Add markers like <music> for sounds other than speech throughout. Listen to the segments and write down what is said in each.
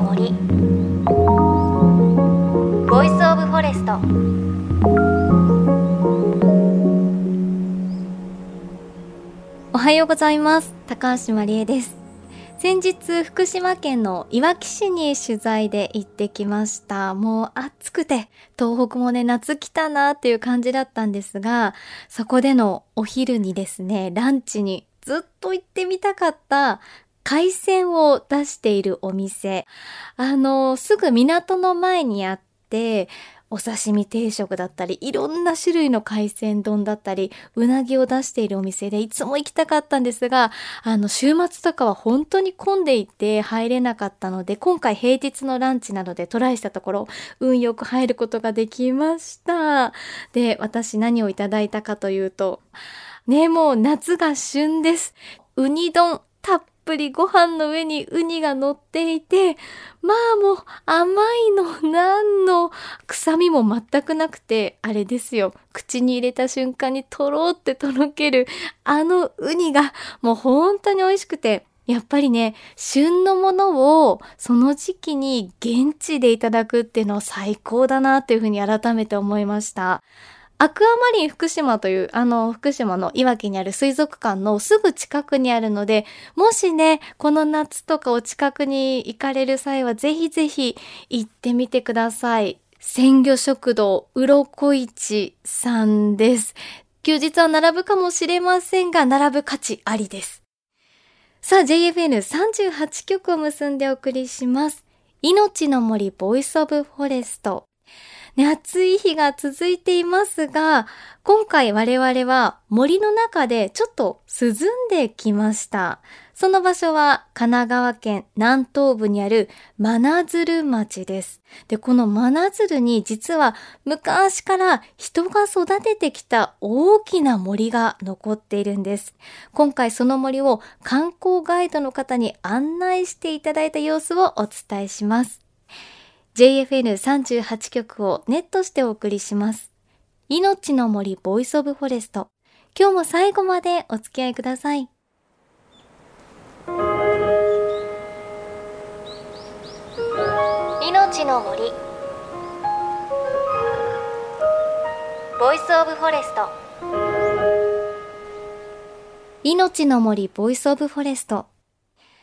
の森 Voice of Forest おはようございます。高橋真理恵です。先日福島県のいわき市に取材で行ってきました。もう暑くて東北もね夏来たなっていう感じだったんですがそこでのお昼にですねランチにずっと行ってみたかった海鮮を出しているお店。あの、すぐ港の前にあって、お刺身定食だったり、いろんな種類の海鮮丼だったり、うなぎを出しているお店でいつも行きたかったんですが、あの、週末とかは本当に混んでいて入れなかったので、今回平日のランチなどでトライしたところ、運よく入ることができました。で、私何をいただいたかというと、ね、もう夏が旬です。ウニ丼たっぷりご飯の上にウニが乗っていて、まあもう甘いの何の臭みも全くなくて、あれですよ。口に入れた瞬間にとろってとろけるあのウニがもう本当に美味しくて、やっぱりね、旬のものをその時期に現地でいただくっていうのは最高だなっていうふうに改めて思いました。アクアマリン福島という、あの、福島のいわきにある水族館のすぐ近くにあるので、もしね、この夏とかお近くに行かれる際は、ぜひぜひ行ってみてください。鮮魚食堂、うろこ市さんです。休日は並ぶかもしれませんが、並ぶ価値ありです。さあ、JFN38 局を結んでお送りします。命の森 Voice of Forest。暑い日が続いていますが、今回我々は森の中でちょっと涼んできました。その場所は神奈川県南東部にある真鶴町です。で、この真鶴に実は昔から人が育ててきた大きな森が残っているんです。今回その森を観光ガイドの方に案内していただいた様子をお伝えします。JFN38 局をネットしてお送りします。命の森 Voice of Forest。今日も最後までお付き合いください。命の森 Voice of Forest 命の森 Voice of Forest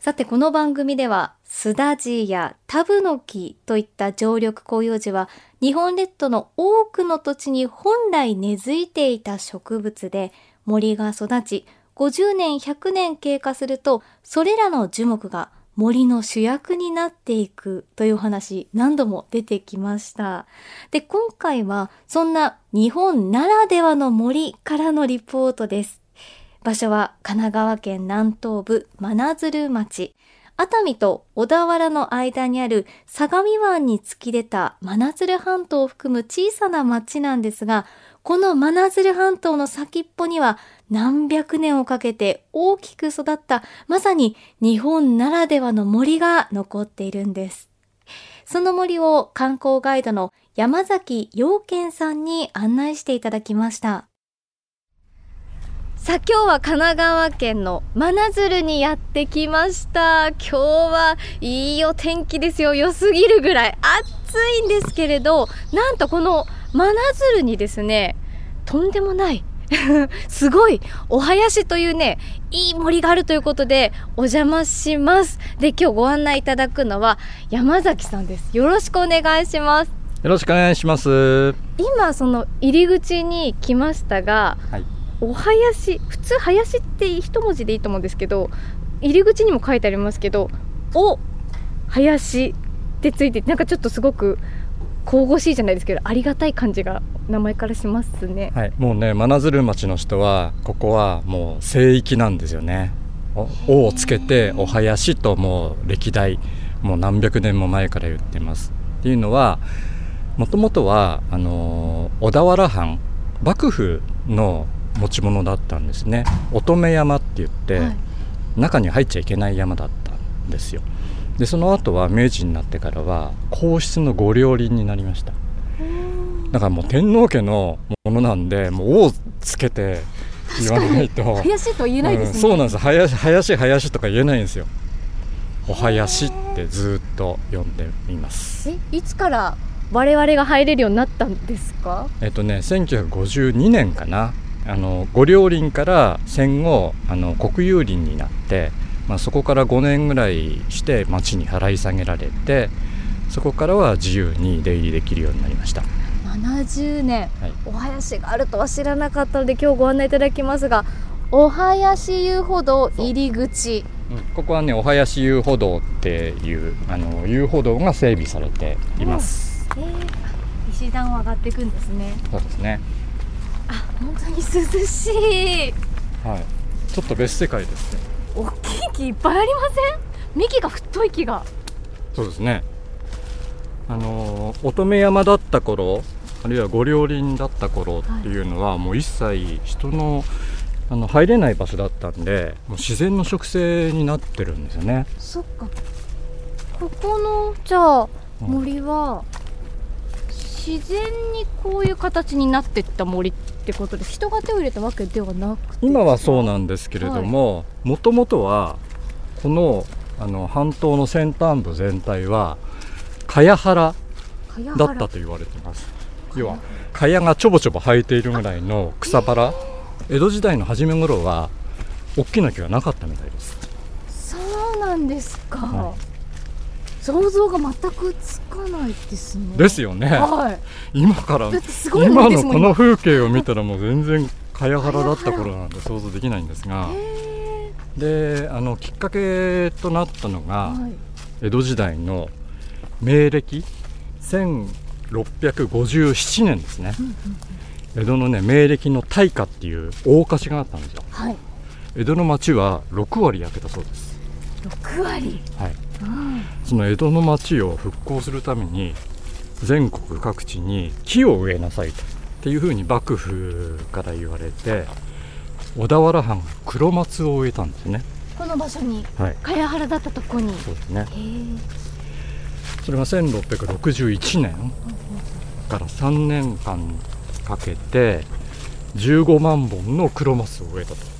さてこの番組ではスダジイやタブノキといった常緑広葉樹は日本列島の多くの土地に本来根付いていた植物で森が育ち50年100年経過するとそれらの樹木が森の主役になっていくという話何度も出てきました。で、今回はそんな日本ならではの森からのリポートです。場所は神奈川県南東部真鶴町。熱海と小田原の間にある相模湾に突き出た真鶴半島を含む小さな町なんですが、この真鶴半島の先っぽには何百年をかけて大きく育ったまさに日本ならではの森が残っているんです。その森を観光ガイドの山崎陽健さんに案内していただきました。さあ今日は神奈川県の真鶴にやってきました。今日はいいお天気ですよ。良すぎるぐらい暑いんですけれどなんとこの真鶴にですねとんでもない <laughs> すごいお囃子というねいい森があるということでお邪魔します。で今日ご案内いただくのは山崎さんです。よろしくお願いします。よろしくお願いします。今その入り口に来ましたが、はいお囃子普通林って一文字でいいと思うんですけど入り口にも書いてありますけど「お林」ってついてなんかちょっとすごく神々しいじゃないですけどありがたい感じが名前からしますね、はい、もうね真鶴町の人はここはもう聖域なんですよね「お」をつけて「お囃子」ともう歴代もう何百年も前から言ってます。っていうのはもともとはあの小田原藩幕府の持ち物だったんですね。乙女山って言って、はい、中に入っちゃいけない山だったんですよ。でその後は明治になってからは皇室の御料林になりました。だからもう天皇家のものなんでもう「王」つけて言わないと。林と言えないですね、うん、そうなんです。林林林とか言えないんですよ。お囃子ってずっと呼んでいます。えいつから我々が入れるようになったんですか？えっとね1952年かなあの御陵林から戦後あの国有林になって、まあ、そこから5年ぐらいして町に払い下げられてそこからは自由に出入りできるようになりました、70年。はい。お囃子があるとは知らなかったので今日ご案内いただきますがお囃子遊歩道入り口。ここはねお囃子遊歩道っていうあの遊歩道が整備されています、えー、石段を上がっていくんですね。そうですね。あ本当に涼しい。はい。ちょっと別世界ですね。大きい木いっぱいありません？幹が太い木が。そうですね。あの乙女山だった頃あるいは御陵林だった頃っていうのは、もう一切人のあの入れない場所だったんでもう自然の植生になってるんですよね。そっか。ここのじゃあうん。森は自然にこういう形になっていった森ってことで人が手を入れたわけではなくて今はそうなんですけれどももともとはこのあの半島の先端部全体は茅原だったと言われています。要は茅がちょぼちょぼ生えているぐらいの草原。江戸時代の初め頃は大きな木がなかったみたいです。そうなんですか、は想像が全くつかないですね。ですよね。はい。今から今のこの風景を見たらもう全然茅原だった頃なんで想像できないんですが。へであのきっかけとなったのーがはい。江戸時代の明暦1657年ですね。うんうん江戸のね明暦の大火っていう大火事があったんですよ。はい。江戸の町は6割焼けたそうです、6割、はい、うん、その江戸の町を復興するために全国各地に木を植えなさいとっていうふうに幕府から言われて小田原藩が黒松を植えたんですね。この場所にはい。茅原だったとこに。そうですね。それが1661年から3年間かけて15万本の黒松を植えたと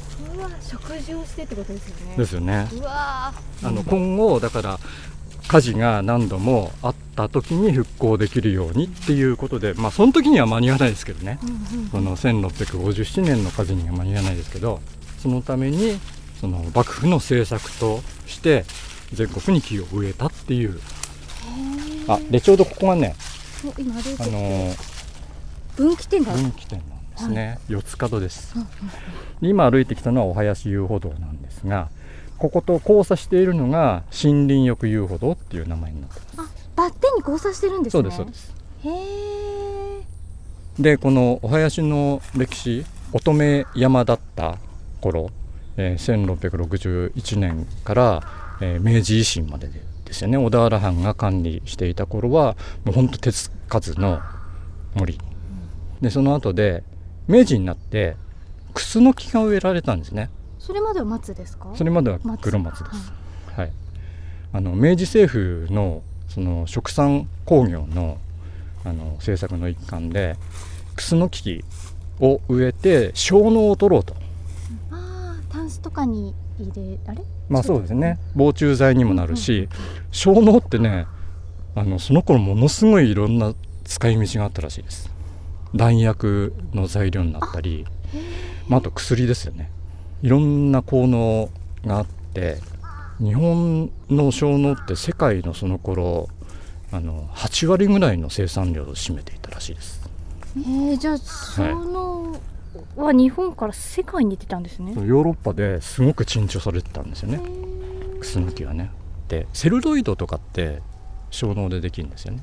食事をしてってことですよね。ですよね。うわあの今後だから火事が何度もあった時に復興できるようにっていうことでまあその時には間に合わないですけどね。うんうんその1657年の火事には間に合わないですけどそのためにその幕府の政策として全国に木を植えたっていう。あでちょうどここがねあの分岐点が、分岐点ですね、四つ角です。今歩いてきたのはお囃子遊歩道なんですがここと交差しているのが森林浴遊歩道っていう名前になってます。あバッテンに交差してるんですね。そうですそうです。へえでこのお囃子の歴史乙女山だった頃、えー1661年から、えー明治維新まででですよね。小田原藩が管理していた頃はもうほんと手つかずの森。でその後で明治になってクスノキが植えられたんですね。それまでは松ですか？それまでは松。黒松です、はい、あの明治政府のその殖産工業のあの政策の一環でクスノキを植えて小脳を取ろうと。ああタンスとかに入れあれ？まあそうですね。防虫剤にもなるし。小脳ってねあのその頃ものすごいいろんな使い道があったらしいです弾薬の材料になったりまあ、あと薬ですよね。いろんな効能があって日本の小脳って世界のその頃あの8割ぐらいの生産量を占めていたらしいです。えー、じゃあそのは日本から世界に出てたんですね、ヨーロッパですごく珍重されてたんですよね。クスノキはね。でセルロイドとかって小脳でできるんですよね。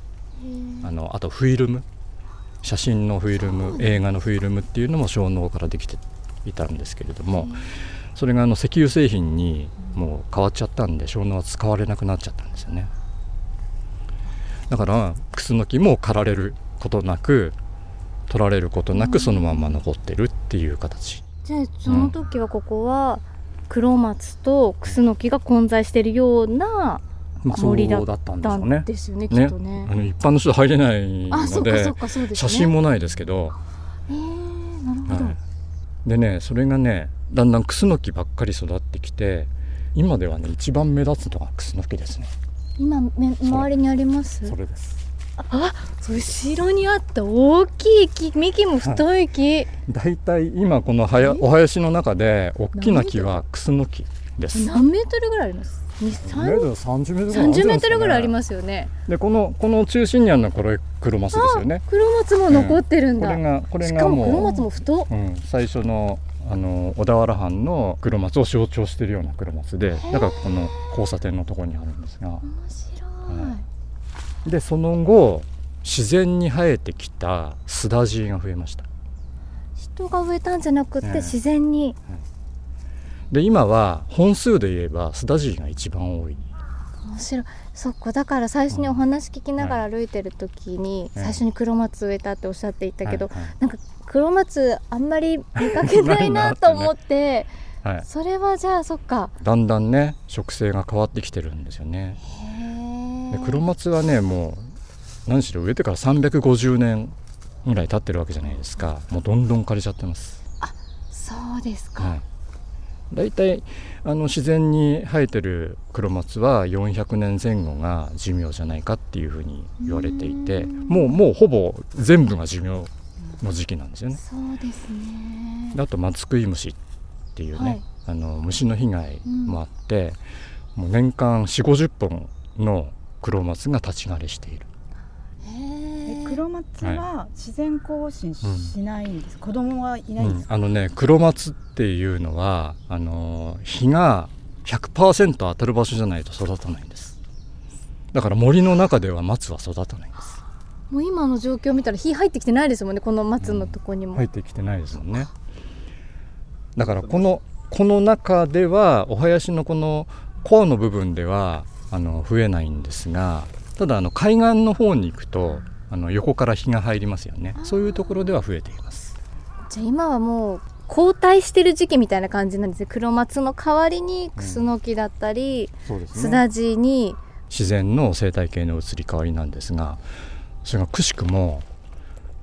あのあとフィルム写真のフィルム映画のフィルムっていうのも小脳からできていたんですけれどもそれがあの石油製品にもう変わっちゃったんで小脳は使われなくなっちゃったんですよね。だからクスノキも刈られることなく取られることなくそのまま残ってるっていう形。じゃあその時はここは黒松とクスノキが混在しているようなまあ、そう森だだったんですよねきね。ね。あの一般の人入れないので写真もないですけど、えー、なるほど、はい、でねそれがねだんだんクスノキばっかり育ってきて今ではね一番目立つのがクスノキですね。今め周りにあります？それです。あ後ろにあった大きい木幹も太い木、だい。たい今このはやお林の中で大きな木はクスノキです。何メートルぐらいあります？30メートルぐらいあるんじゃない30ですかねメートルぐらいありますよね。でこのこの中心にあるのはこれ黒松ですよね。黒松も残ってるんだ、これがこれしかもがもう黒松も太っ。うん、最初のあの小田原藩の黒松を象徴しているような黒松でだからこの交差点のところにあるんですが。面白い、はでその後自然に生えてきたスダジイが増えました。人が植えたんじゃなくてええ。自然に、で今は本数で言えばスダジイが一番多い。面白い。そっかだから最初にお話聞きながら歩いてる時に、はい。最初に黒松植えたっておっしゃっていたけど、はいはい。なんか黒松あんまり見かけないなと思って <laughs> はい、それはじゃあそっか。だんだんね植生が変わってきてるんですよね。で黒松はねもう何しろ植えてから350年ぐらい経ってるわけじゃないですか。もうどんどん枯れちゃってます。そうですか、はい、大体あの自然に生えてる黒松は400年前後が寿命じゃないかっていうふうに言われていてうんもうもうほぼ全部が寿命の時期なんですよね。そうですねであと松食い虫っていうね、はいあの虫の被害もあって、もう年間4 5 0本の黒松が立ち枯れしている。黒松は自然更新しないんです、子供はいないんうんですか、あのね黒松っていうのはあの日が100%当たる場所じゃないと育たないんです。だから森の中では松は育たないんです。もう今の状況を見たら火入ってきてないですもんねこの松のとこにも、入ってきてないですもんね。だからこのこの中ではお囃子のこのコアの部分ではあの増えないんですがただあの海岸の方に行くとあの横から日が入りますよね。そういうところでは増えています。じゃあ今はもう交代してる時期みたいな感じなんですね。黒松の代わりにクスノキだったり、そうですスダジに。自然の生態系の移り変わりなんですがそれがくしくも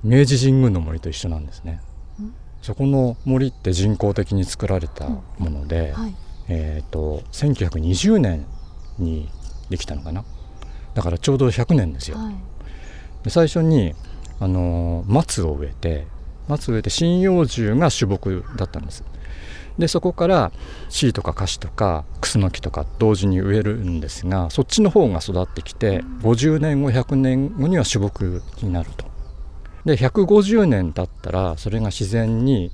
明治神宮の森と一緒なんですね。ん。そこの森って人工的に作られたもので、はい。えー、と1920年にできたのかな。だからちょうど100年ですよ、はいで最初に、あの松を植えて松を植えて針葉樹が主木だったんですでそこからシイとかカシとかクスノキとか同時に植えるんですがそっちの方が育ってきて50年後100年後には主木になるとで150年経ったらそれが自然に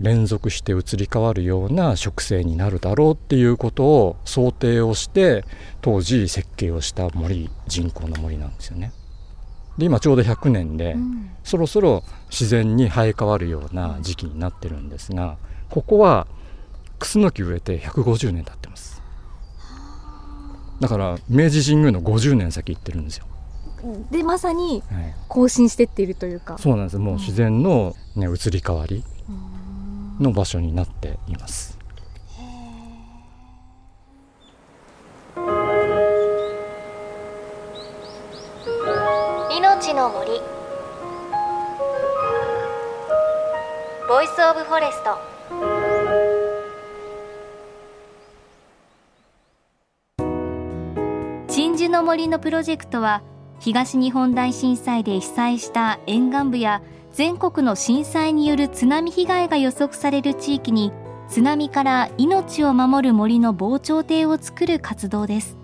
連続して移り変わるような植生になるだろうっていうことを想定をして当時設計をした森人工の森なんですよね。で今ちょうど100年で、うん。そろそろ自然に生え変わるような時期になってるんですがここはクスノキ植えて150年経ってます。だから明治神宮の50年先行ってるんですよ、でまさにはい、更新してっているというか。そうなんです。もう自然の、ね、移り変わりの場所になっていますの森。 Voice of Forest。鎮守の森のプロジェクトは東日本大震災で被災した沿岸部や全国の震災による津波被害が予測される地域に津波から命を守る森の防潮堤を作る活動です。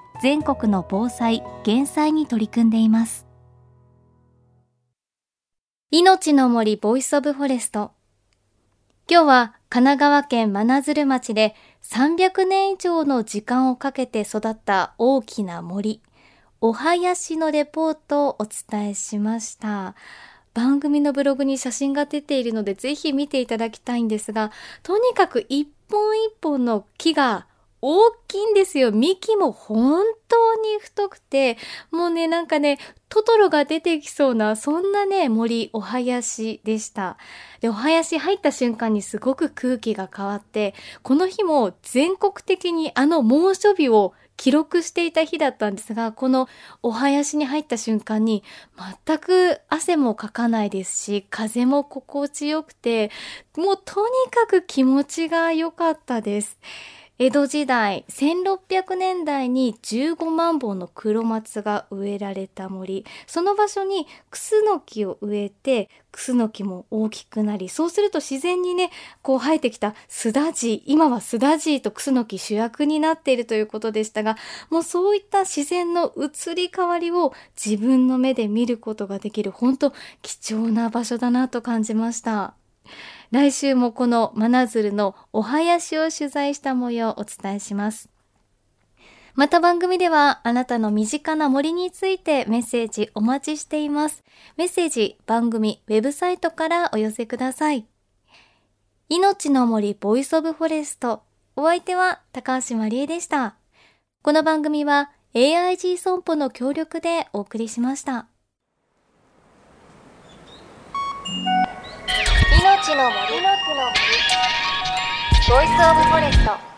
全国の防災減災に取り組んでいます。命の森 Voice of Forest。今日は神奈川県真鶴町で300年以上の時間をかけて育った大きな森お囃子のレポートをお伝えしました。番組のブログに写真が出ているのでぜひ見ていただきたいんですがとにかく一本一本の木が大きいんですよ。幹も本当に太くて、もうね、なんかね、トトロが出てきそうな、そんなね、森、お囃子でした。で、お囃子入った瞬間にすごく空気が変わって、この日も全国的にあの猛暑日を記録していた日だったんですが、このお囃子に入った瞬間に全く汗もかかないですし、風も心地よくて、もうとにかく気持ちが良かったです。江戸時代1600年代に15万本の黒松が植えられた森その場所にクスノキを植えてクスノキも大きくなりそうすると自然にねこう生えてきたスダジ今はスダジとクスノキ主役になっているということでしたがもうそういった自然の移り変わりを自分の目で見ることができる本当貴重な場所だなと感じました。来週もこの真鶴のお林を取材した模様をお伝えします。また番組ではあなたの身近な森についてメッセージお待ちしています。メッセージ番組ウェブサイトからお寄せください。命の森 Voice of Forest。お相手は高橋まりえでした。この番組は AIG 損保の協力でお送りしました。の森の木の森。 Voice of Forest。